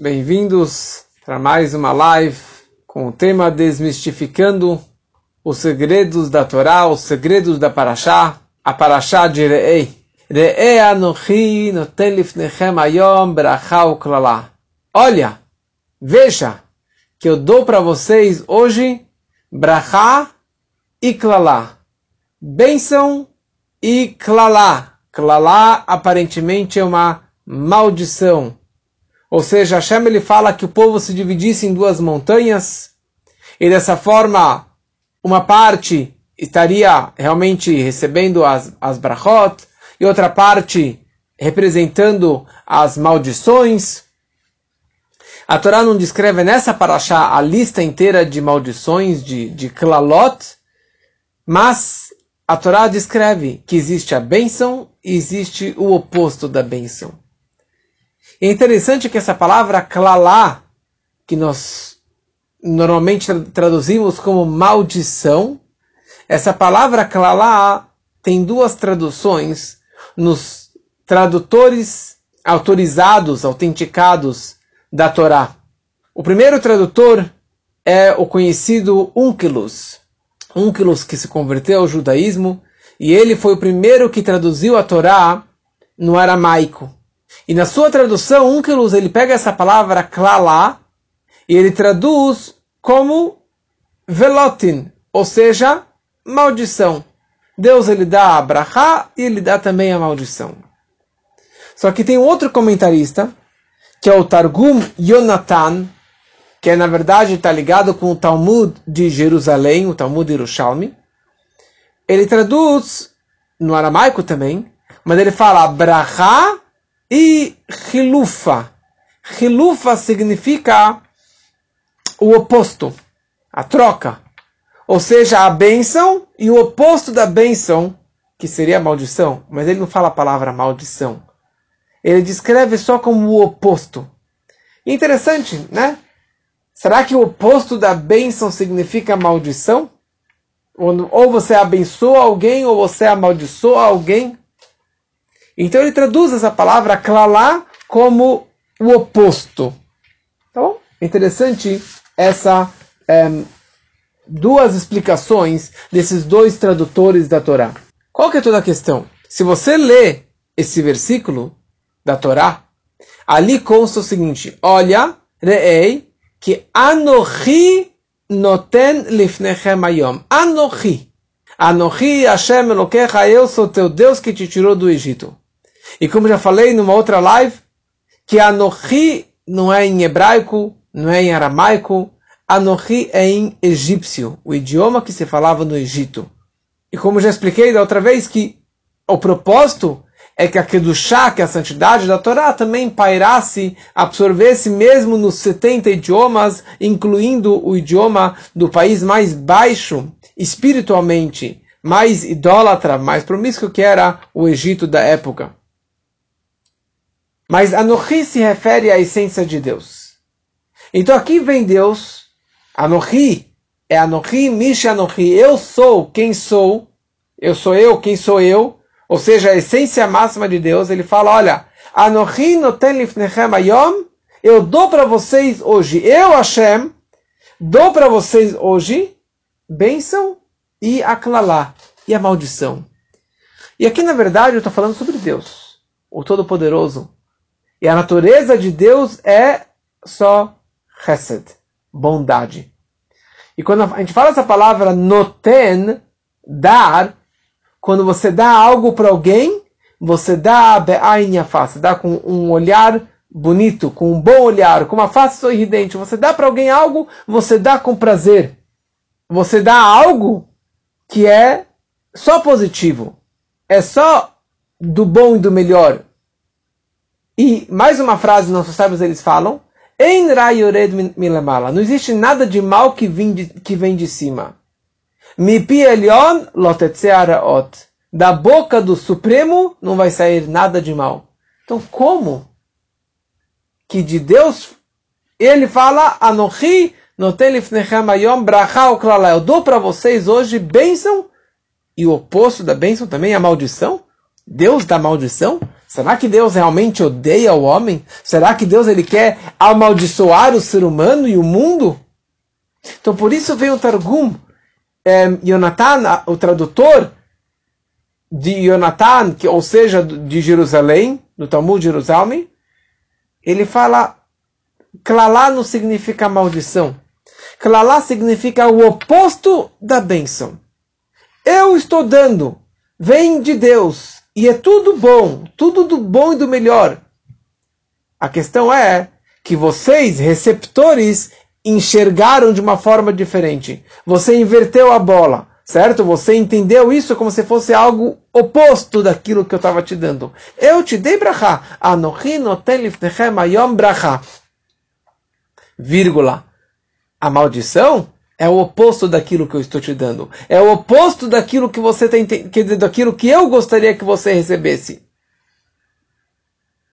Bem-vindos para mais uma live com o tema Desmistificando os segredos da Torá, os segredos da Parashá, a Parashá de Re'ei. Re'ei anochi noten lifnechem ayom bracha uklala. Olha, veja, que eu dou para vocês hoje brachá e klalá. Bênção e klalá. Klalá aparentemente é uma maldição. Ou seja, Hashem ele fala que o povo se dividisse em duas montanhas e dessa forma uma parte estaria realmente recebendo as, as brachot e outra parte representando as maldições. A Torá não descreve nessa paraxá a lista inteira de maldições, de, de klalot, mas a Torá descreve que existe a bênção e existe o oposto da bênção. É interessante que essa palavra klalá, que nós normalmente traduzimos como maldição, essa palavra klalá tem duas traduções nos tradutores autorizados, autenticados da Torá. O primeiro tradutor é o conhecido Unkelus. Unkelus que se converteu ao judaísmo e ele foi o primeiro que traduziu a Torá no aramaico. E na sua tradução, Unkelus, ele pega essa palavra klala e ele traduz como velotin, ou seja, maldição. Deus ele dá a brachá e ele dá também a maldição. Só que tem um outro comentarista, que é o Targum Yonatan, que é, na verdade está ligado com o Talmud de Jerusalém, o Talmud de Yerushalmi. Ele traduz no aramaico também, mas ele fala brachá e Hilufa. Hilufa significa o oposto, a troca. Ou seja, a bênção e o oposto da bênção, que seria a maldição. Mas ele não fala a palavra maldição. Ele descreve só como o oposto. Interessante, né? Será que o oposto da bênção significa maldição? Ou você abençoa alguém ou você amaldiçoa alguém? Então ele traduz essa palavra klalá como o oposto. Tá bom? Interessante essa é, duas explicações desses dois tradutores da Torá. Qual que é toda a questão? Se você lê esse versículo da Torá, ali consta o seguinte: Olha, reei, que anochi noten lifnechem ayom. Anochi. Anochi Hashem Elokecha, eu sou teu Deus que te tirou do Egito. E como já falei numa outra live, que Anochi não é em hebraico, não é em aramaico, Anochi é em egípcio, o idioma que se falava no Egito. E como já expliquei da outra vez, que o propósito é que a Kedushá, que é a santidade da Torá, também pairasse, absorvesse mesmo nos 70 idiomas, incluindo o idioma do país mais baixo, espiritualmente, mais idólatra, mais promíscuo que era o Egito da época. Mas Anochi se refere à essência de Deus. Então aqui vem Deus, Anochi, é Anochi, Misha Anochi, eu sou quem sou, eu sou eu, quem sou eu, ou seja, a essência máxima de Deus, ele fala, olha, Anochi noten lifnechem ayom, eu dou para vocês hoje, eu Hashem, dou para vocês hoje bênção e aklalá, e a maldição. E aqui, na verdade, eu estou falando sobre Deus, o Todo-Poderoso, e a natureza de Deus é só chesed, bondade. E quando a gente fala essa palavra noten, dar, quando você dá algo para alguém, você dá be'ain face, dá com um olhar bonito, com um bom olhar, com uma face sorridente. Você dá para alguém algo, você dá com prazer. Você dá algo que é só positivo. É só do bom e do melhor. E mais uma frase nossos sábios eles falam: Não existe nada de mal que vem de, que vem de cima. Da boca do Supremo não vai sair nada de mal. Então, como que de Deus ele fala Anochi eu dou para vocês hoje bênção e o oposto da bênção também é a maldição? Deus dá maldição? Será que Deus realmente odeia o homem? Será que Deus ele quer amaldiçoar o ser humano e o mundo? Então por isso veio o Targum, é, Jonathan, o tradutor de Jonathan, que, ou seja, de Jerusalém, do Talmud de Jerusalém, ele fala, Klalá não significa maldição. Klalá significa o oposto da bênção. Eu estou dando, vem de Deus, e é tudo bom, tudo do bom e do melhor. A questão é que vocês, receptores, enxergaram de uma forma diferente. Você inverteu a bola, certo? Você entendeu isso como se fosse algo oposto daquilo que eu estava te dando. Eu te dei brachá. Anochi noten lifnechem ayom brachá. Vírgula. A maldição é o oposto daquilo que eu estou te dando. É o oposto daquilo que você tem, que, daquilo que eu gostaria que você recebesse.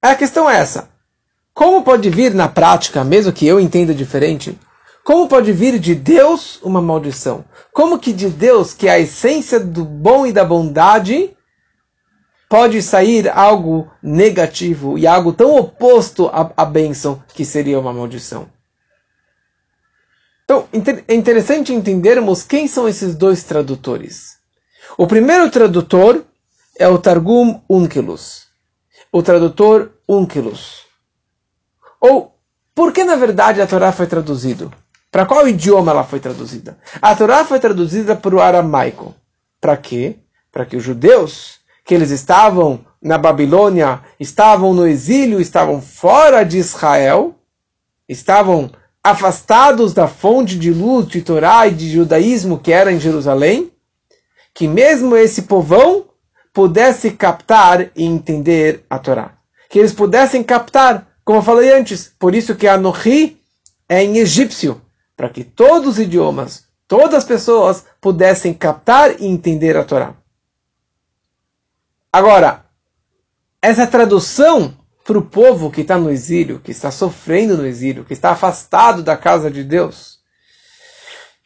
A questão é essa. Como pode vir na prática, mesmo que eu entenda diferente, como pode vir de Deus uma maldição? Como que de Deus, que é a essência do bom e da bondade, pode sair algo negativo e algo tão oposto à, à bênção que seria uma maldição? Então, é interessante entendermos quem são esses dois tradutores. O primeiro tradutor é o Targum Unkelus, o tradutor Unkelus. Ou, por que na verdade a Torá foi traduzida? Para qual idioma ela foi traduzida? A Torá foi traduzida para o aramaico. Para quê? Para que os judeus, que eles estavam na Babilônia, estavam no exílio, estavam fora de Israel, estavam afastados da fonte de luz de Torá e de judaísmo que era em Jerusalém, que mesmo esse povão pudesse captar e entender a Torá. Que eles pudessem captar, como eu falei antes, por isso que Anohi é em egípcio, para que todos os idiomas, todas as pessoas pudessem captar e entender a Torá. Agora, essa tradução para o povo que está no exílio, que está sofrendo no exílio, que está afastado da casa de Deus,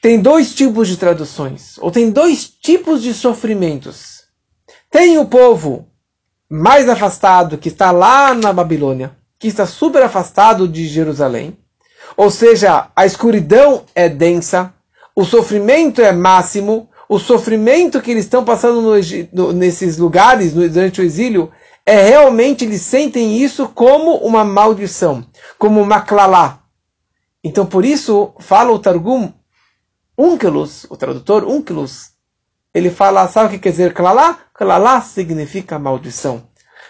tem dois tipos de traduções, ou tem dois tipos de sofrimentos. Tem o povo mais afastado, que está lá na Babilônia, que está super afastado de Jerusalém, ou seja, a escuridão é densa, o sofrimento é máximo, o sofrimento que eles estão passando no, no, nesses lugares durante o exílio é realmente eles sentem isso como uma maldição, como uma clalá. Então por isso fala o Targum Unkelus, o tradutor Unkelus, ele fala, sabe o que quer dizer clalá? Clalá significa maldição.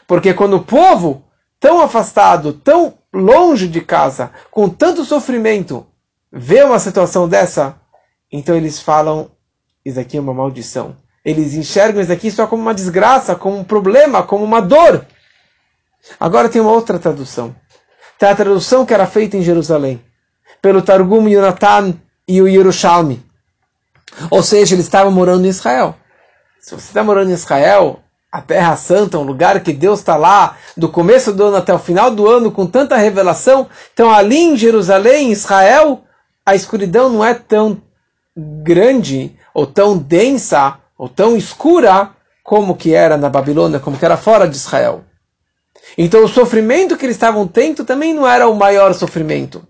Porque quando o povo, tão afastado, tão longe de casa, com tanto sofrimento, vê uma situação dessa, então eles falam, isso aqui é uma maldição. Eles enxergam isso aqui só como uma desgraça, como um problema, como uma dor. Agora tem uma outra tradução. Tem a tradução que era feita em Jerusalém, pelo Targum Yonatan e o Yerushalmi. Ou seja, eles estavam morando em Israel. Se você está morando em Israel, a Terra Santa, um lugar que Deus está lá, do começo do ano até o final do ano, com tanta revelação, então ali em Jerusalém, em Israel, a escuridão não é tão grande ou tão densa ou tão escura como que era na Babilônia, como que era fora de Israel. Então o sofrimento que eles estavam tendo também não era o maior sofrimento.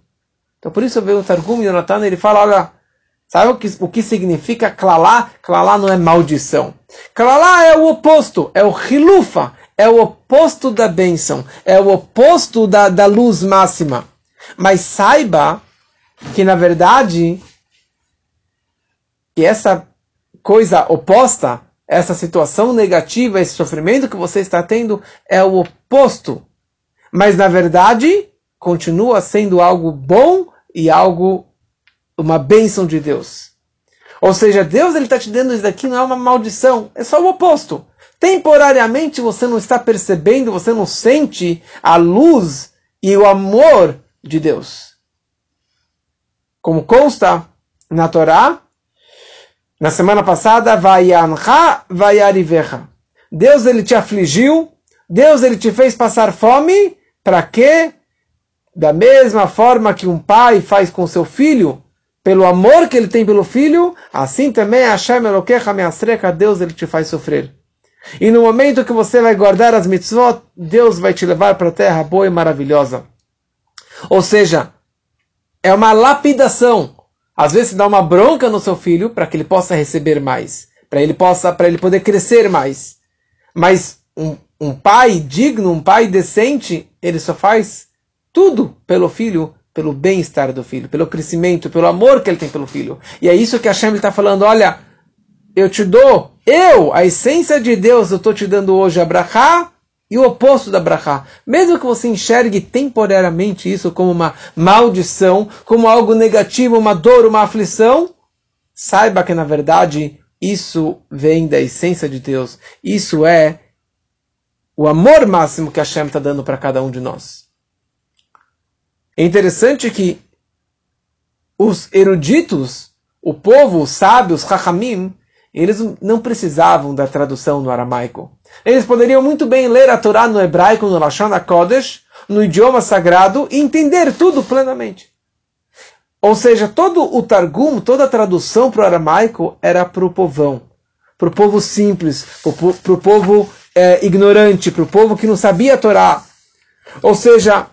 Então por isso veio o Targum Yonatan ele fala, olha, sabe o que, o que significa klalá? Klalá não é maldição. Klalá é o oposto, é o hilufa, é o oposto da bênção, é o oposto da, da luz máxima. Mas saiba que na verdade que essa coisa oposta, essa situação negativa, esse sofrimento que você está tendo é o oposto. Mas na verdade, continua sendo algo bom e algo, uma bênção de Deus. Ou seja, Deus ele está te dando isso daqui não é uma maldição, é só o oposto. Temporariamente você não está percebendo, você não sente a luz e o amor de Deus. Como consta na Torá, na semana passada. Deus ele te afligiu, Deus ele te fez passar fome, para quê? Da mesma forma que um pai faz com seu filho, pelo amor que ele tem pelo filho, assim também Hashem Elokecha Measrecha, Deus ele te faz sofrer. E no momento que você vai guardar as mitzvot, Deus vai te levar para a terra boa e maravilhosa. Ou seja, é uma lapidação. Às vezes dá uma bronca no seu filho para que ele possa receber mais, para ele possa, para ele poder crescer mais. Mas um, um pai digno, um pai decente, ele só faz tudo pelo filho, pelo bem-estar do filho, pelo crescimento, pelo amor que ele tem pelo filho. E é isso que Hashem está falando, olha, eu te dou, eu, a essência de Deus, eu estou te dando hoje a brachá e o oposto da brachá. Mesmo que você enxergue temporariamente isso como uma maldição, como algo negativo, uma dor, uma aflição, saiba que na verdade isso vem da essência de Deus. Isso é o amor máximo que Hashem está dando para cada um de nós. É interessante que os eruditos, o povo, os sábios, Chachamim, eles não precisavam da tradução no aramaico. Eles poderiam muito bem ler a Torá no hebraico, no Lashon HaKodesh, no idioma sagrado, e entender tudo plenamente. Ou seja, todo o Targum, toda a tradução para o aramaico era para o povão, para o povo simples, para o povo é, ignorante, para o povo que não sabia a Torá. Ou seja,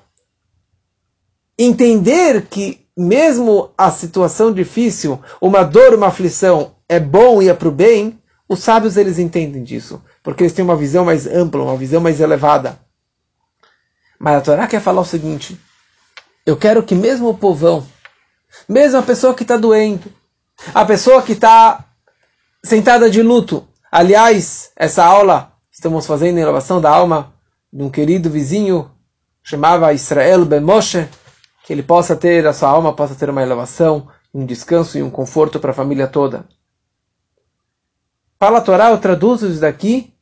entender que mesmo a situação difícil, uma dor, uma aflição, é bom e é para o bem, os sábios eles entendem disso, porque eles têm uma visão mais ampla, uma visão mais elevada. Mas a Torá quer falar o seguinte: eu quero que mesmo o povão, mesmo a pessoa que está doente, a pessoa que está sentada de luto, aliás, essa aula estamos fazendo em elevação da alma de um querido vizinho, chamava Israel Ben Moshe, que ele possa ter, a sua alma possa ter uma elevação, um descanso e um conforto para a família toda. Fala a Torá, eu traduzo isso daqui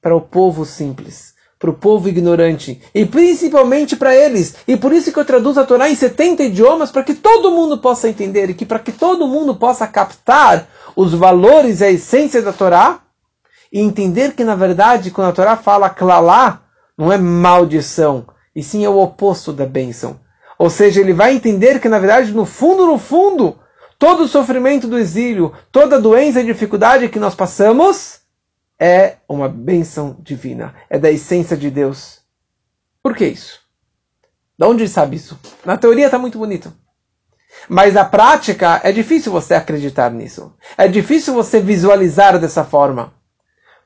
para o povo simples, para o povo ignorante, e principalmente para eles. E por isso que eu traduzo a Torá em 70 idiomas, para que todo mundo possa entender, e que para que todo mundo possa captar os valores e a essência da Torá, e entender que, na verdade, quando a Torá fala klalá, não é maldição, e sim é o oposto da bênção. Ou seja, ele vai entender que, na verdade, no fundo, no fundo, todo o sofrimento do exílio, toda a doença e dificuldade que nós passamos é uma bênção divina, é da essência de Deus. Por que isso? De onde sabe isso? Na teoria está muito bonito. Mas na prática é difícil você acreditar nisso. É difícil você visualizar dessa forma.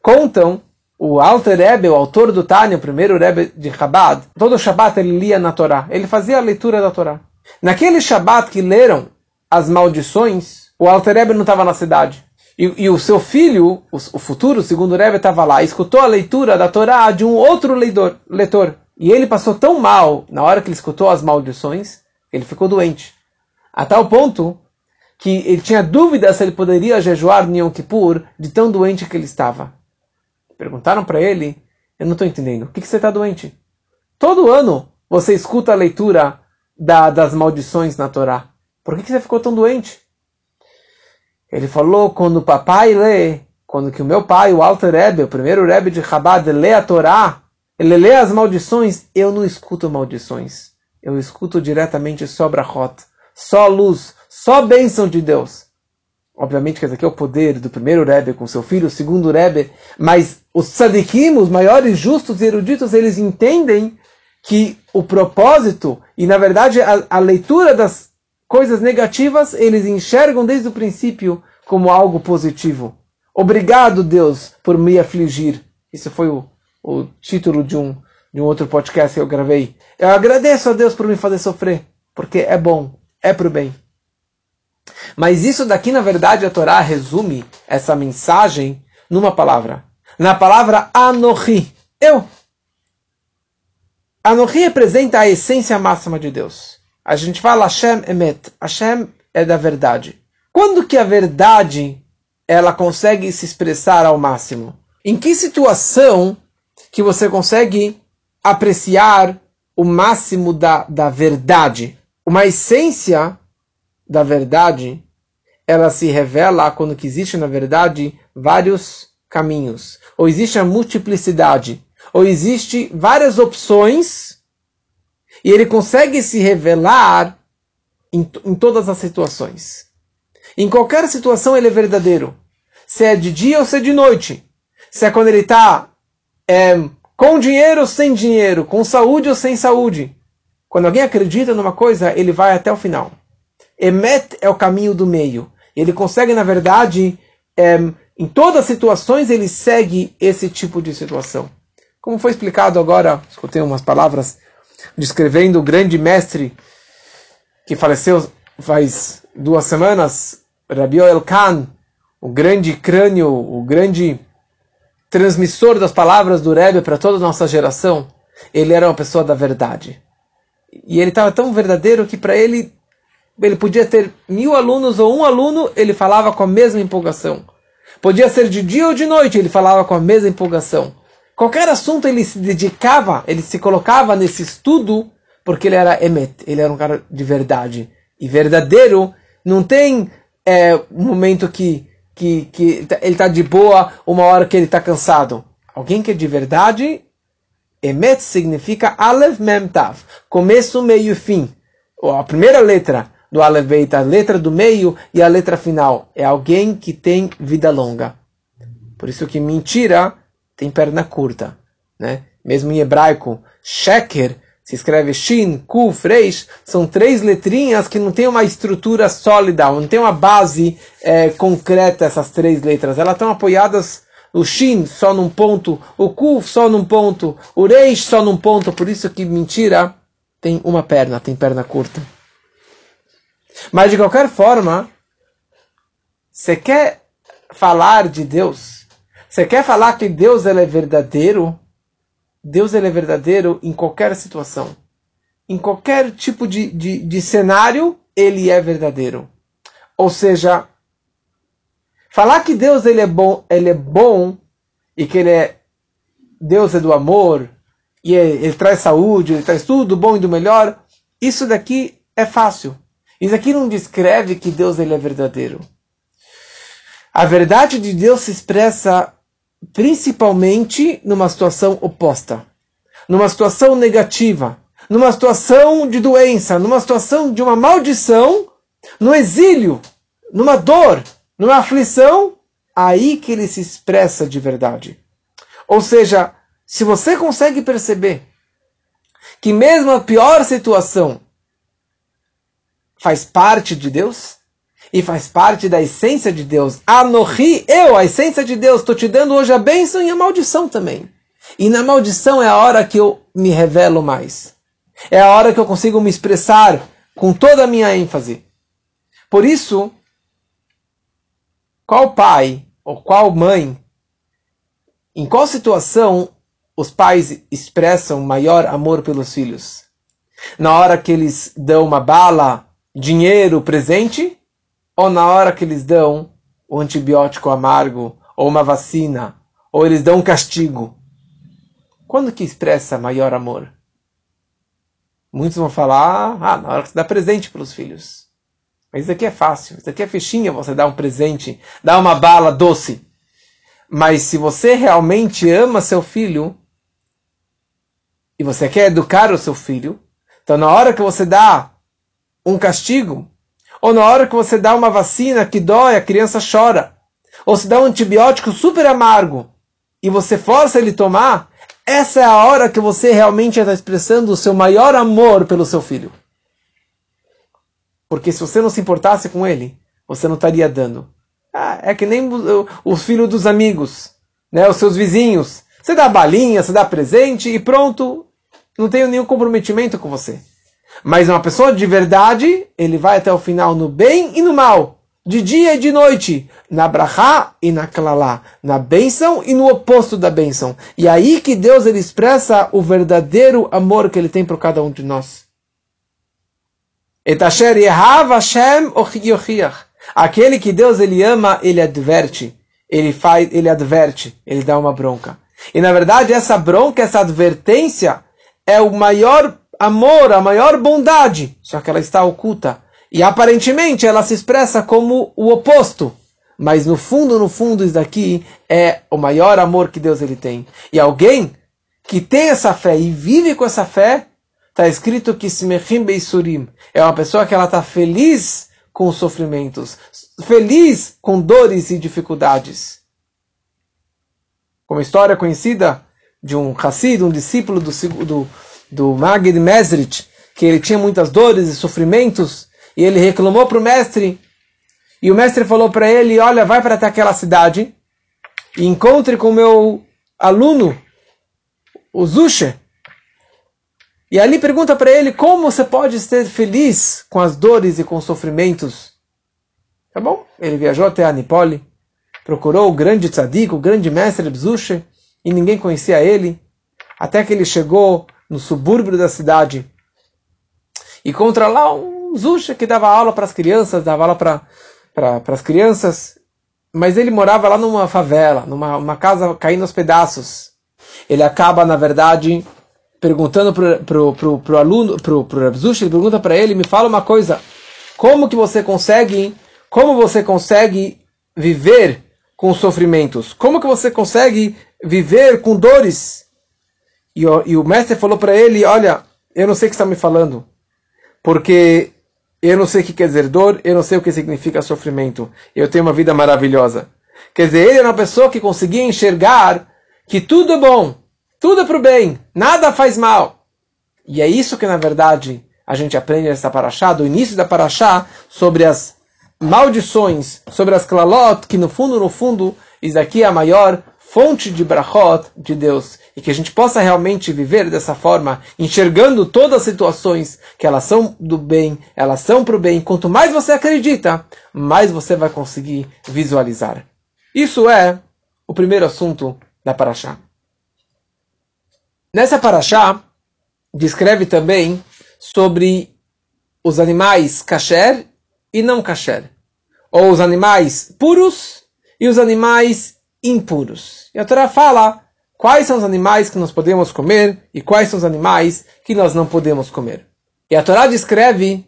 Contam o Alter Rebbe, o autor do Tânia, o primeiro Rebbe de Chabad, todo Shabbat ele lia na Torá. Ele fazia a leitura da Torá. Naquele Shabbat que leram as maldições, o Alter Rebbe não estava na cidade. E, e, o seu filho, o, o futuro segundo Rebbe, estava lá. Escutou a leitura da Torá de um outro leitor, leitor. E ele passou tão mal na hora que ele escutou as maldições, ele ficou doente. A tal ponto que ele tinha dúvida se ele poderia jejuar no Yom Kippur de tão doente que ele estava. Perguntaram para ele, eu não estou entendendo, o que, que você está doente? Todo ano você escuta a leitura da, das maldições na Torá. Por que, que você ficou tão doente? Ele falou, quando o papai lê, quando que o meu pai, o Alter Rebbe, o primeiro Rebbe de Chabad, lê a Torá, ele lê as maldições, eu não escuto maldições. Eu escuto diretamente só brachot, só luz, só bênção de Deus. Obviamente que esse aqui é o poder do primeiro Rebbe com seu filho, o segundo Rebbe, mas os tzadikim, os maiores justos e eruditos, eles entendem que o propósito e, na verdade, a, a leitura das coisas negativas, eles enxergam desde o princípio como algo positivo. Obrigado, Deus, por me afligir. Isso foi o, o título de um, de um outro podcast que eu gravei. Eu agradeço a Deus por me fazer sofrer, porque é bom, é para o bem. Mas isso daqui, na verdade, a Torá resume essa mensagem numa palavra. Na palavra Anohi. Eu. Anohi representa a essência máxima de Deus. A gente fala Hashem Emet. Hashem é da verdade. Quando que a verdade ela consegue se expressar ao máximo? Em que situação que você consegue apreciar o máximo da, da verdade? Uma essência da verdade, ela se revela quando que existe, na verdade, vários caminhos. Ou existe a multiplicidade. Ou existe várias opções. E ele consegue se revelar em, em todas as situações. Em qualquer situação ele é verdadeiro. Se é de dia ou se é de noite. se é quando ele está é, com dinheiro ou sem dinheiro, com saúde ou sem saúde. Quando alguém acredita numa coisa, ele vai até o final. Emet é o caminho do meio. Ele consegue, na verdade, é, em todas as situações, ele segue esse tipo de situação. Como foi explicado agora, escutei umas palavras descrevendo o grande mestre que faleceu faz duas semanas, Rabi El Khan, o grande crânio, o grande transmissor das palavras do Rebbe para toda a nossa geração, ele era uma pessoa da verdade. E ele estava tão verdadeiro que para ele, ele podia ter mil alunos ou um aluno, ele falava com a mesma empolgação. Podia ser de dia ou de noite, ele falava com a mesma empolgação. Qualquer assunto ele se dedicava, ele se colocava nesse estudo, porque ele era emet, ele era um cara de verdade. E verdadeiro não tem é, um momento que que, que ele está de boa, uma hora que ele está cansado. Alguém que é de verdade, Emet significa Aleph Mem Tav, começo, meio e fim. A primeira letra do Aleph Beit, a letra do meio e a letra final. É alguém que tem vida longa. Por isso que mentira tem perna curta. Né? Mesmo em hebraico, Sheker se escreve Shin, Kuf, Reish, são três letrinhas que não tem uma estrutura sólida, não tem uma base é, concreta essas três letras. Elas estão apoiadas o Shin só num ponto, o Kuf só num ponto, o Reish só num ponto, por isso que mentira tem uma perna, tem perna curta. Mas de qualquer forma, você quer falar de Deus, você quer falar que Deus ele é verdadeiro, Deus ele é verdadeiro em qualquer situação. Em qualquer tipo de, de, de cenário, ele é verdadeiro. Ou seja, falar que Deus ele é bom, ele é bom e que ele é Deus é do amor e ele, ele traz saúde, ele traz tudo do bom e do melhor, isso daqui é fácil. Isso aqui não descreve que Deus ele é verdadeiro. A verdade de Deus se expressa principalmente numa situação oposta, numa situação negativa, numa situação de doença, numa situação de uma maldição, no exílio, numa dor, numa aflição, aí que ele se expressa de verdade. Ou seja, se você consegue perceber que mesmo a pior situação faz parte de Deus, e faz parte da essência de Deus. Anohi, eu, a essência de Deus, estou te dando hoje a bênção e a maldição também. E na maldição é a hora que eu me revelo mais. É a hora que eu consigo me expressar com toda a minha ênfase. Por isso, qual pai ou qual mãe, em qual situação os pais expressam maior amor pelos filhos? Na hora que eles dão uma bala, dinheiro, presente? Ou na hora que eles dão o antibiótico amargo, ou uma vacina, ou eles dão um castigo. Quando que expressa maior amor? Muitos vão falar, ah, na hora que você dá presente para os filhos. Mas isso aqui é fácil, isso aqui é fichinha, você dá um presente, dá uma bala doce. Mas se você realmente ama seu filho, e você quer educar o seu filho, então na hora que você dá um castigo, ou na hora que você dá uma vacina que dói, a criança chora. Ou se dá um antibiótico super amargo e você força ele tomar, essa é a hora que você realmente está expressando o seu maior amor pelo seu filho. Porque se você não se importasse com ele, você não estaria dando. Ah, é que nem os filhos dos amigos, né, os seus vizinhos. Você dá balinha, você dá presente e pronto, não tenho nenhum comprometimento com você. Mas uma pessoa de verdade, ele vai até o final no bem e no mal, de dia e de noite, na brachá e na klalá, na bênção e no oposto da bênção. E é aí que Deus ele expressa o verdadeiro amor que ele tem por cada um de nós. Aquele que Deus ele ama, ele adverte, ele faz, ele adverte, ele dá uma bronca. E na verdade essa bronca, essa advertência é o maior amor, a maior bondade, só que ela está oculta. E aparentemente ela se expressa como o oposto. Mas no fundo, no fundo, isso daqui é o maior amor que Deus ele tem. E alguém que tem essa fé e vive com essa fé, está escrito que Smechim Beisurim é uma pessoa que ela está feliz com os sofrimentos, feliz com dores e dificuldades. como história conhecida de um Hassid, um discípulo do, do, do Magid Mesrit, que ele tinha muitas dores e sofrimentos, e ele reclamou para o mestre, e o mestre falou para ele, olha, vai para até aquela cidade, e encontre com o meu aluno, o Zushe, e ali pergunta para ele como você pode ser feliz com as dores e com os sofrimentos. Tá bom? Ele viajou até a Nipoli, procurou o grande tzadik, o grande mestre Bzushe, e ninguém conhecia ele, até que ele chegou no subúrbio da cidade e contra lá um Zusha que dava aula para as crianças, dava aula para as crianças, mas ele morava lá numa favela, numa uma casa caindo aos pedaços. Ele acaba, na verdade, perguntando pro, pro, pro, pro aluno, pro, pro Zush, ele pergunta para ele, me fala uma coisa, como que você consegue, como você consegue viver com sofrimentos? Como que você consegue viver com dores? E, o, e o mestre falou para ele, olha, eu não sei o que está me falando, porque eu não sei o que quer dizer dor, eu não sei o que significa sofrimento. Eu tenho uma vida maravilhosa. Quer dizer, ele era uma pessoa que conseguia enxergar que tudo é bom, tudo é para o bem, nada faz mal. E é isso que, na verdade, a gente aprende nessa paraxá, do início da paraxá, sobre as maldições, sobre as klalot, que no fundo, no fundo, isso aqui é a maior fonte de brachot de Deus. E que a gente possa realmente viver dessa forma, enxergando todas as situações, que elas são do bem, elas são para o bem. Quanto mais você acredita, mais você vai conseguir visualizar. Isso é o primeiro assunto da Paraxá. Nessa Paraxá, descreve também sobre os animais kasher e não kasher. Ou os animais puros e os animais impuros. E a Torá fala quais são os animais que nós podemos comer e quais são os animais que nós não podemos comer. E a Torá descreve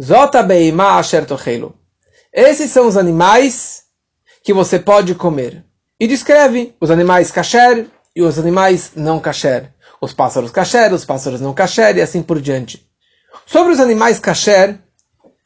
Zota Esses são os animais que você pode comer. E descreve os animais kasher e os animais não kasher. Os pássaros kasher, os pássaros não kasher e assim por diante. Sobre os animais kasher,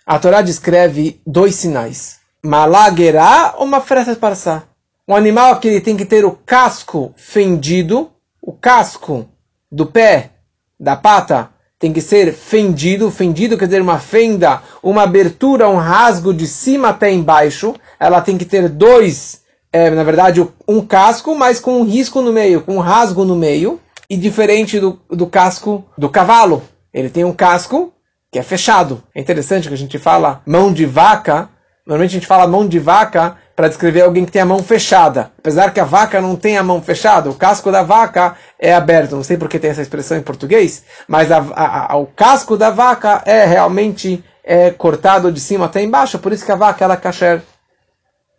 a Torá descreve dois sinais. Malagerá ou mafretet parsá um animal que ele tem que ter o casco fendido, o casco do pé, da pata, tem que ser fendido. Fendido quer dizer uma fenda, uma abertura, um rasgo de cima até embaixo. Ela tem que ter dois, é, na verdade, um casco, mas com um risco no meio, com um rasgo no meio. E diferente do, do casco do cavalo. Ele tem um casco que é fechado. É interessante que a gente fala mão de vaca. Normalmente a gente fala mão de vaca para descrever alguém que tem a mão fechada. Apesar que a vaca não tem a mão fechada, o casco da vaca é aberto. Não sei porque tem essa expressão em português, mas a, a, a, o casco da vaca é realmente é, cortado de cima até embaixo, por isso que a vaca ela é kasher.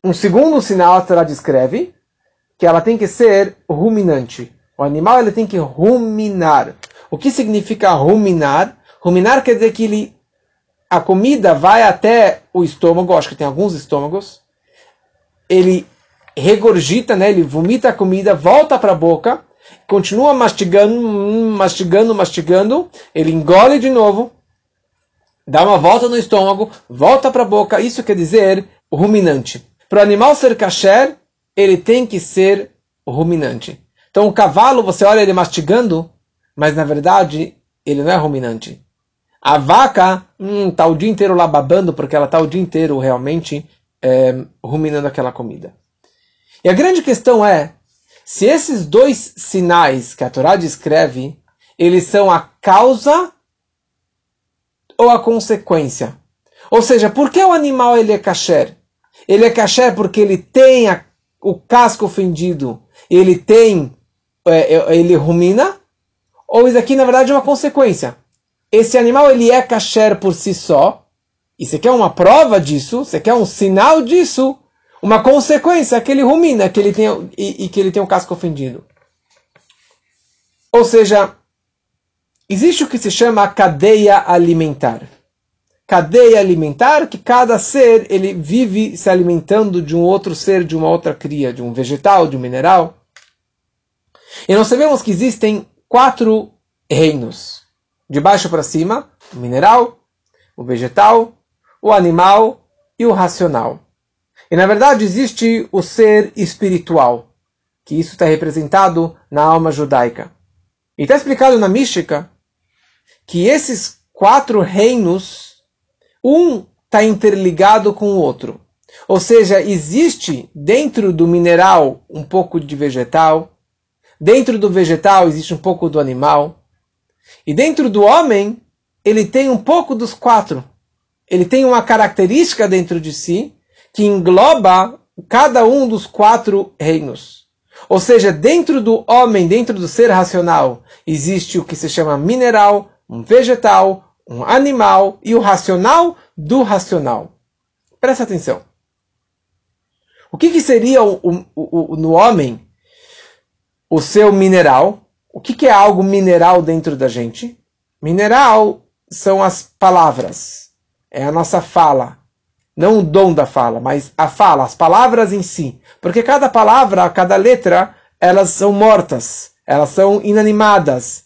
Um segundo sinal ela descreve que ela tem que ser ruminante. O animal ele tem que ruminar. O que significa ruminar? Ruminar quer dizer que ele, a comida vai até o estômago, acho que tem alguns estômagos, ele regurgita, né? Ele vomita a comida, volta para a boca, continua mastigando, mastigando, mastigando, ele engole de novo, dá uma volta no estômago, volta para a boca. Isso quer dizer ruminante. Para o animal ser kasher, ele tem que ser ruminante. Então o cavalo, você olha ele mastigando, mas na verdade ele não é ruminante. A vaca hum, o dia inteiro lá babando porque ela está o dia inteiro realmente é, ruminando aquela comida. E a grande questão é se esses dois sinais que a Torá descreve, eles são a causa ou a consequência. Ou seja, por que o animal ele é kasher? Ele é kasher porque ele tem a, o casco fendido, ele tem, é, é, ele rumina, ou isso aqui na verdade é uma consequência. Esse animal ele é kasher por si só, e você quer uma prova disso, você quer um sinal disso, uma consequência que ele rumina que ele tem, e, e que ele tem um casco ofendido. Ou seja, existe o que se chama cadeia alimentar. Cadeia alimentar que cada ser ele vive se alimentando de um outro ser, de uma outra cria, de um vegetal, de um mineral. E nós sabemos que existem quatro reinos. De baixo para cima, o mineral, o vegetal, o animal e o racional. E na verdade existe o ser espiritual. que isso está representado na alma judaica. E está explicado na mística que esses quatro reinos, um está interligado com o outro. Ou seja, existe dentro do mineral um pouco de vegetal, dentro do vegetal existe um pouco do animal, e dentro do homem ele tem um pouco dos quatro. Ele tem uma característica dentro de si que engloba cada um dos quatro reinos. Ou seja, dentro do homem, dentro do ser racional, existe o que se chama mineral, um vegetal, um animal e o racional do racional. Presta atenção. O que, que seria o, o, o, no homem o seu mineral? O que, que é algo mineral dentro da gente? Mineral são as palavras, é a nossa fala. Não o dom da fala, mas a fala, as palavras em si. Porque cada palavra, cada letra, elas são mortas, elas são inanimadas.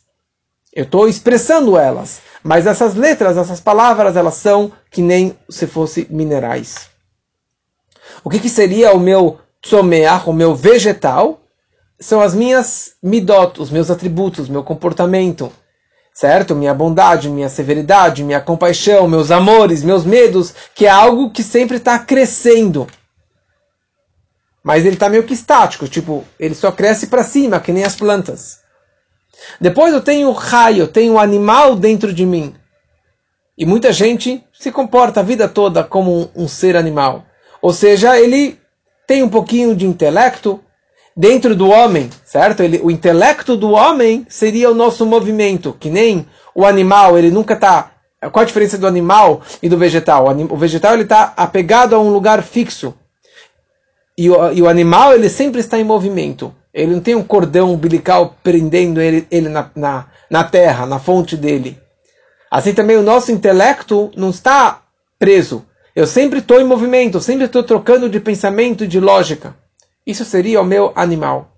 Eu estou expressando elas. Mas essas letras, essas palavras, elas são que nem se fossem minerais. O que, que seria o meu tzomeach, o meu vegetal? São as minhas midot, os meus atributos, meu comportamento, certo? Minha bondade, minha severidade, minha compaixão, meus amores, meus medos, que é algo que sempre está crescendo. Mas ele está meio que estático, tipo, ele só cresce para cima, que nem as plantas. Depois eu tenho o raio, eu tenho o animal dentro de mim. E muita gente se comporta a vida toda como um, um ser animal. Ou seja, ele tem um pouquinho de intelecto dentro do homem, certo? Ele, o intelecto do homem seria o nosso movimento, que nem o animal, ele nunca está. Qual a diferença do animal e do vegetal? O vegetal ele está apegado a um lugar fixo. E o, e o, animal ele sempre está em movimento. Ele não tem um cordão umbilical prendendo ele, ele na, na, na terra, na fonte dele. Assim também o nosso intelecto não está preso. Eu sempre estou em movimento, sempre estou trocando de pensamento e de lógica. Isso seria o meu animal.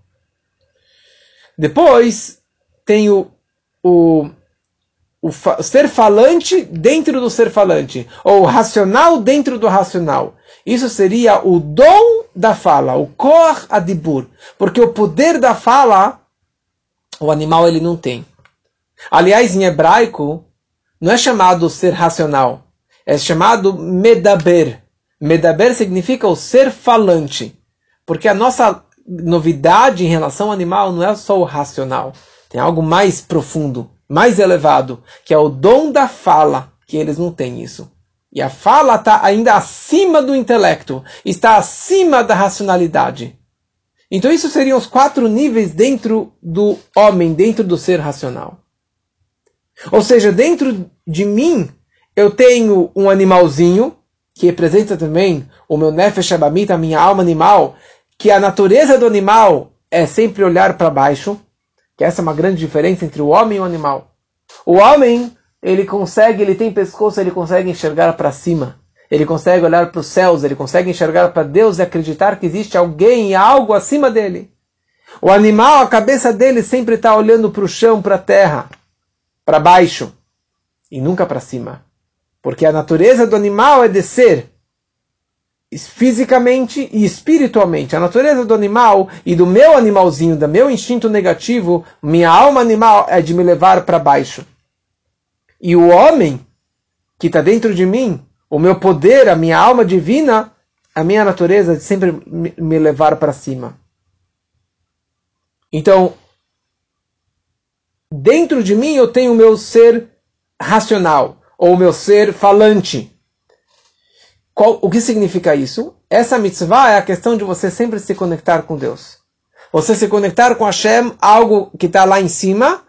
Depois tem o, o, o ser falante dentro do ser falante, ou racional dentro do racional. Isso seria o dom da fala, o kor adibur, porque o poder da fala o animal ele não tem. Aliás, em hebraico, não é chamado ser racional é chamado medaber. Medaber significa o ser falante. Porque a nossa novidade em relação ao animal não é só o racional. Tem algo mais profundo, mais elevado, que é o dom da fala, que eles não têm isso. E a fala está ainda acima do intelecto, está acima da racionalidade. Então, isso seriam os quatro níveis dentro do homem, dentro do ser racional. Ou seja, dentro de mim eu tenho um animalzinho, que representa também o meu nefesh abamita, a minha alma animal, que a natureza do animal é sempre olhar para baixo, que essa é uma grande diferença entre o homem e o animal. O homem, ele consegue, ele tem pescoço, ele consegue enxergar para cima. Ele consegue olhar para os céus, ele consegue enxergar para Deus e acreditar que existe alguém e algo acima dele. O animal, a cabeça dele sempre está olhando para o chão, para a terra, para baixo e nunca para cima. Porque a natureza do animal é descer fisicamente e espiritualmente. A natureza do animal e do meu animalzinho, do meu instinto negativo, minha alma animal é de me levar para baixo. E o homem que está dentro de mim, o meu poder, a minha alma divina, a minha natureza é de sempre me levar para cima. Então, dentro de mim eu tenho o meu ser racional ou meu ser falante. Qual, o que significa isso? Essa mitzvah é a questão de você sempre se conectar com Deus. Você se conectar com Hashem, algo que está lá em cima,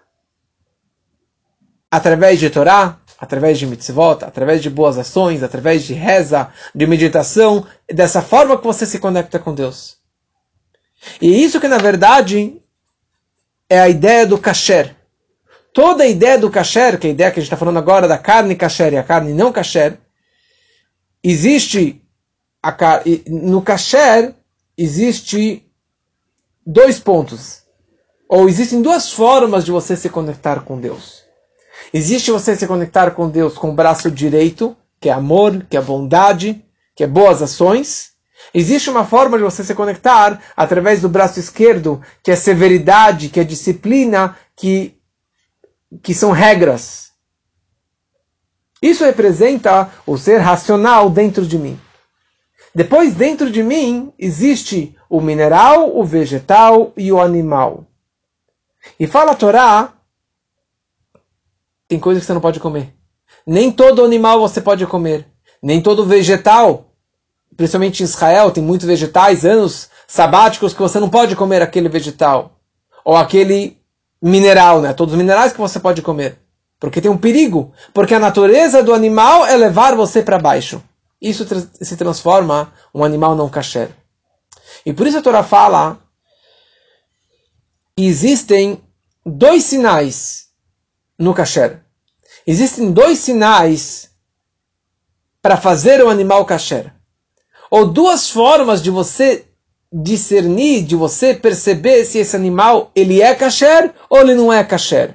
através de Torá, através de mitzvot, através de boas ações, através de reza, de meditação, dessa forma que você se conecta com Deus. E isso que na verdade é a ideia do kasher. Toda a ideia do kasher, que é a ideia que a gente está falando agora da carne kasher e a carne não kasher, existe a, no kasher existe dois pontos. Ou existem duas formas de você se conectar com Deus. Existe você se conectar com Deus com o braço direito, que é amor, que é bondade, que é boas ações. Existe uma forma de você se conectar através do braço esquerdo, que é severidade, que é disciplina, que, que são regras. Isso representa o ser racional dentro de mim. Depois, dentro de mim, existe o mineral, o vegetal e o animal. E fala a Torá, tem coisas que você não pode comer. Nem todo animal você pode comer. Nem todo vegetal principalmente em Israel, tem muitos vegetais, anos sabáticos que você não pode comer aquele vegetal. Ou aquele mineral, né? Todos os minerais que você pode comer. Porque tem um perigo. Porque a natureza do animal é levar você para baixo. Isso se transforma um animal não kasher. E por isso a Torá fala que existem dois sinais no kasher. Existem dois sinais para fazer o animal kasher ou duas formas de você discernir, de você perceber se esse animal ele é kasher ou ele não é kasher.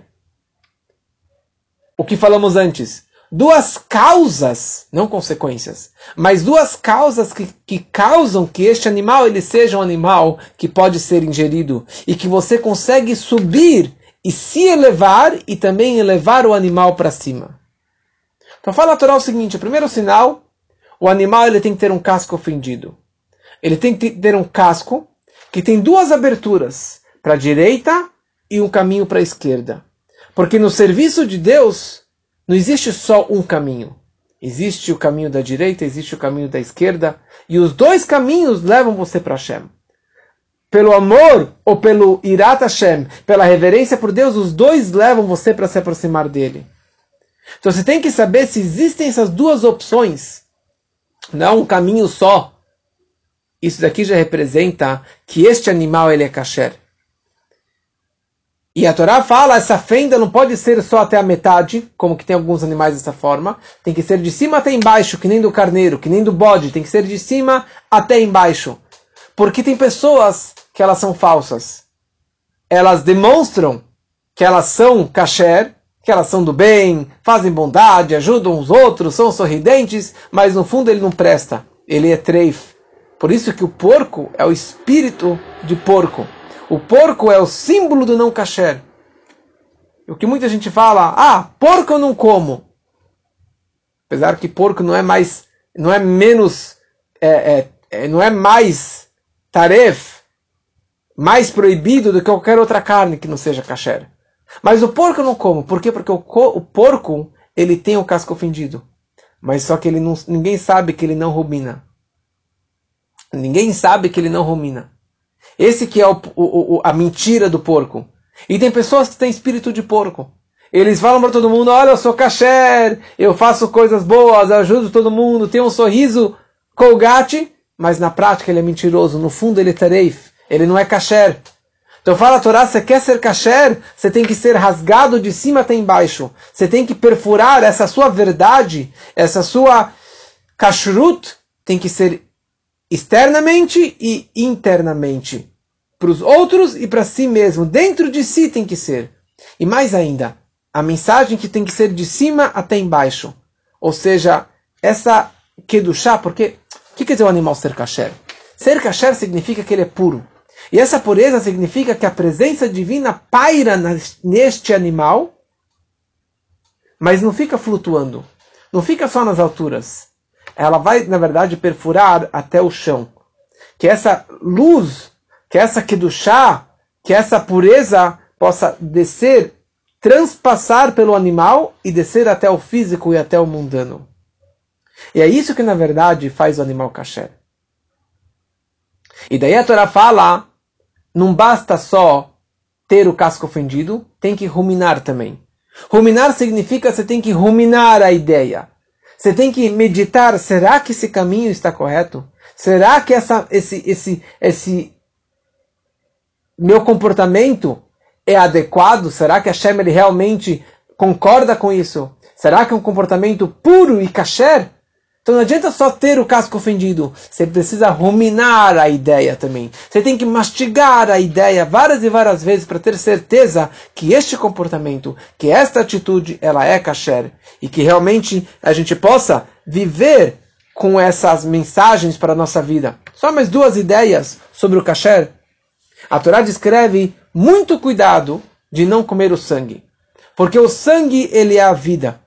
O que falamos antes. Duas causas, não consequências, mas duas causas que, que causam que este animal ele seja um animal que pode ser ingerido e que você consegue subir e se elevar e também elevar o animal para cima. Então fala a Torá o seguinte, o primeiro sinal o animal ele tem que ter um casco fendido. Ele tem que ter um casco que tem duas aberturas, para a direita e um caminho para a esquerda. Porque no serviço de Deus não existe só um caminho. Existe o caminho da direita, existe o caminho da esquerda, e os dois caminhos levam você para Hashem. Pelo amor ou pelo irat Hashem, pela reverência por Deus, os dois levam você para se aproximar dele. Então você tem que saber se existem essas duas opções não é um caminho só. Isso daqui já representa que este animal ele é kasher. E a Torá fala, essa fenda não pode ser só até a metade, como que tem alguns animais dessa forma. Tem que ser de cima até embaixo, que nem do carneiro, que nem do bode. Tem que ser de cima até embaixo. Porque tem pessoas que elas são falsas. Elas demonstram que elas são kasher, que elas são do bem, fazem bondade, ajudam os outros, são sorridentes, mas no fundo ele não presta. Ele é treif. Por isso que o porco é o espírito de porco. O porco é o símbolo do não kasher. O que muita gente fala, ah, porco eu não como. Apesar que porco não é mais, não é menos, é, é, é, não é mais taref, mais proibido do que qualquer outra carne que não seja kasher. Mas o porco eu não como. Por quê? Porque o, o porco ele tem o casco ofendido. Mas só que ele não, ninguém sabe que ele não rumina. Ninguém sabe que ele não rumina. Esse que é o, o, a mentira do porco. E tem pessoas que têm espírito de porco. Eles falam para todo mundo: olha, eu sou kasher, eu faço coisas boas, ajudo todo mundo, tenho um sorriso colgate, mas na prática ele é mentiroso. No fundo ele é tareif, ele não é kasher. Então fala a Torá, você quer ser kasher, você tem que ser rasgado de cima até embaixo. Você tem que perfurar essa sua verdade, essa sua kashrut, tem que ser externamente e internamente. Para os outros e para si mesmo. Dentro de si tem que ser. E mais ainda, a mensagem que tem que ser de cima até embaixo. Ou seja, essa kedushá, porque o que quer dizer o animal ser kasher? Ser kasher significa que ele é puro. E essa pureza significa que a presença divina paira neste animal, mas não fica flutuando, não fica só nas alturas. Ela vai, na verdade, perfurar até o chão. Que essa luz, que essa kedushá, que essa pureza possa descer, transpassar pelo animal e descer até o físico e até o mundano. E é isso que, na verdade, faz o animal kasher. E daí a Torá fala não basta só ter o casco fendido, tem que ruminar também. Ruminar significa você tem que ruminar a ideia. Você tem que meditar, será que esse caminho está correto? Será que essa, esse, esse, esse meu comportamento é adequado? Será que a Shem realmente concorda com isso? Será que é um comportamento puro e kasher? Então não adianta só ter o casco ofendido. Você precisa ruminar a ideia também. Você tem que mastigar a ideia várias e várias vezes para ter certeza que este comportamento, que esta atitude, ela é kasher. E que realmente a gente possa viver com essas mensagens para a nossa vida. Só mais duas ideias sobre o kasher. A Torá descreve muito cuidado de não comer o sangue. Porque o sangue, ele é a vida.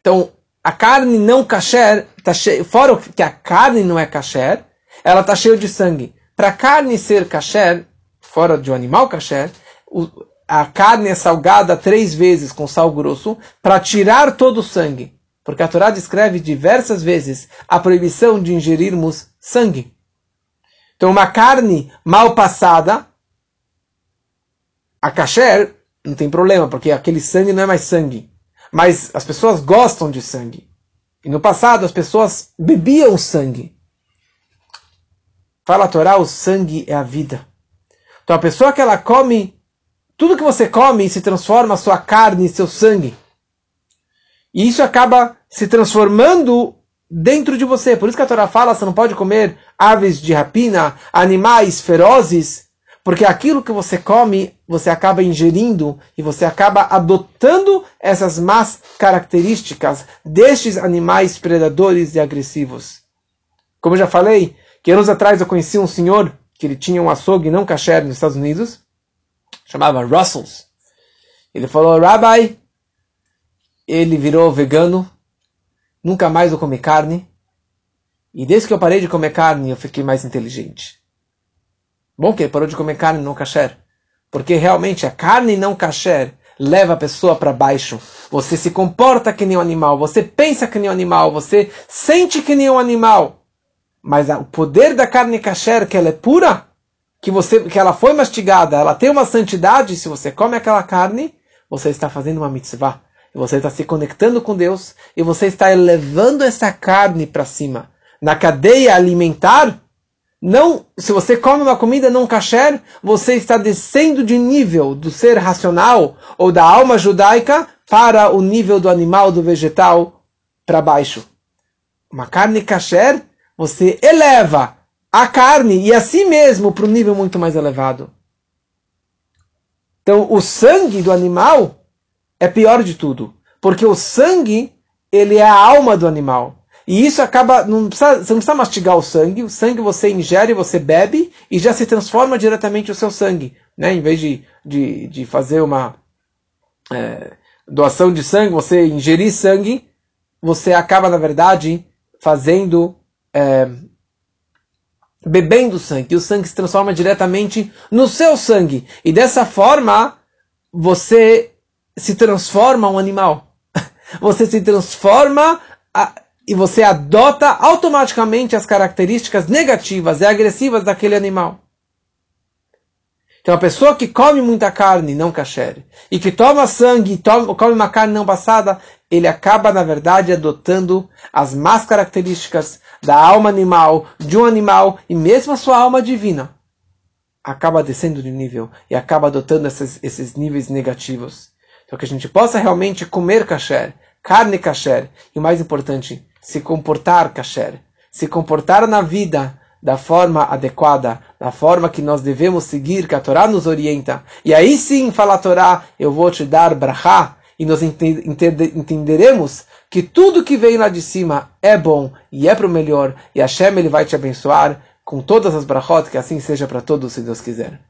Então, a carne não kasher, tá cheio, fora que a carne não é kasher, ela está cheia de sangue. Para a carne ser kasher, fora de um animal kasher, a carne é salgada três vezes com sal grosso para tirar todo o sangue. Porque a Torá descreve diversas vezes a proibição de ingerirmos sangue. Então, uma carne mal passada, a kasher, não tem problema, porque aquele sangue não é mais sangue. Mas as pessoas gostam de sangue. E no passado as pessoas bebiam sangue. Fala a Torá, o sangue é a vida. Então a pessoa que ela come, tudo que você come se transforma sua carne seu sangue. E isso acaba se transformando dentro de você. Por isso que a Torá fala, você não pode comer aves de rapina, animais ferozes, porque aquilo que você come, você acaba ingerindo e você acaba adotando essas más características destes animais predadores e agressivos. Como eu já falei, que anos atrás eu conheci um senhor que ele tinha um açougue não kasher nos Estados Unidos, chamava Russells. Ele falou, Rabbi, ele virou vegano, nunca mais eu comi carne, e desde que eu parei de comer carne eu fiquei mais inteligente. Bom que ele parou de comer carne não kasher. Porque realmente a carne não kasher leva a pessoa para baixo. Você se comporta que nem um animal, você pensa que nem um animal, você sente que nem um animal. Mas o poder da carne kasher, que ela é pura, que, você, que ela foi mastigada, ela tem uma santidade, se você come aquela carne, você está fazendo uma mitzvah. Você está se conectando com Deus e você está elevando essa carne para cima. Na cadeia alimentar, não, se você come uma comida não kasher, você está descendo de nível do ser racional ou da alma judaica para o nível do animal, do vegetal, para baixo. Uma carne kasher, você eleva a carne e a si mesmo para um nível muito mais elevado. Então, o sangue do animal é pior de tudo, porque o sangue ele é a alma do animal. E isso acaba. Não precisa, você não precisa mastigar o sangue, o sangue você ingere, você bebe e já se transforma diretamente o seu sangue. Né? Em vez de, de, de fazer uma é, doação de sangue, você ingerir sangue, você acaba, na verdade, fazendo. É, bebendo sangue, e o sangue se transforma diretamente no seu sangue. E dessa forma, você se transforma um animal. Você se transforma a, e você adota automaticamente as características negativas e agressivas daquele animal. Então a pessoa que come muita carne não kasher e que toma sangue, toma, come uma carne não passada, ele acaba na verdade adotando as más características da alma animal, de um animal e mesmo a sua alma divina. Acaba descendo de nível e acaba adotando esses, esses níveis negativos. Então que a gente possa realmente comer kasher, carne kasher e mais importante, se comportar kasher, se comportar na vida da forma adequada, da forma que nós devemos seguir, que a Torá nos orienta. E aí sim, fala a Torá, eu vou te dar brachá, e nós entenderemos que tudo que vem lá de cima é bom e é para o melhor, e Hashem ele vai te abençoar com todas as brachot, que assim seja para todos, se Deus quiser.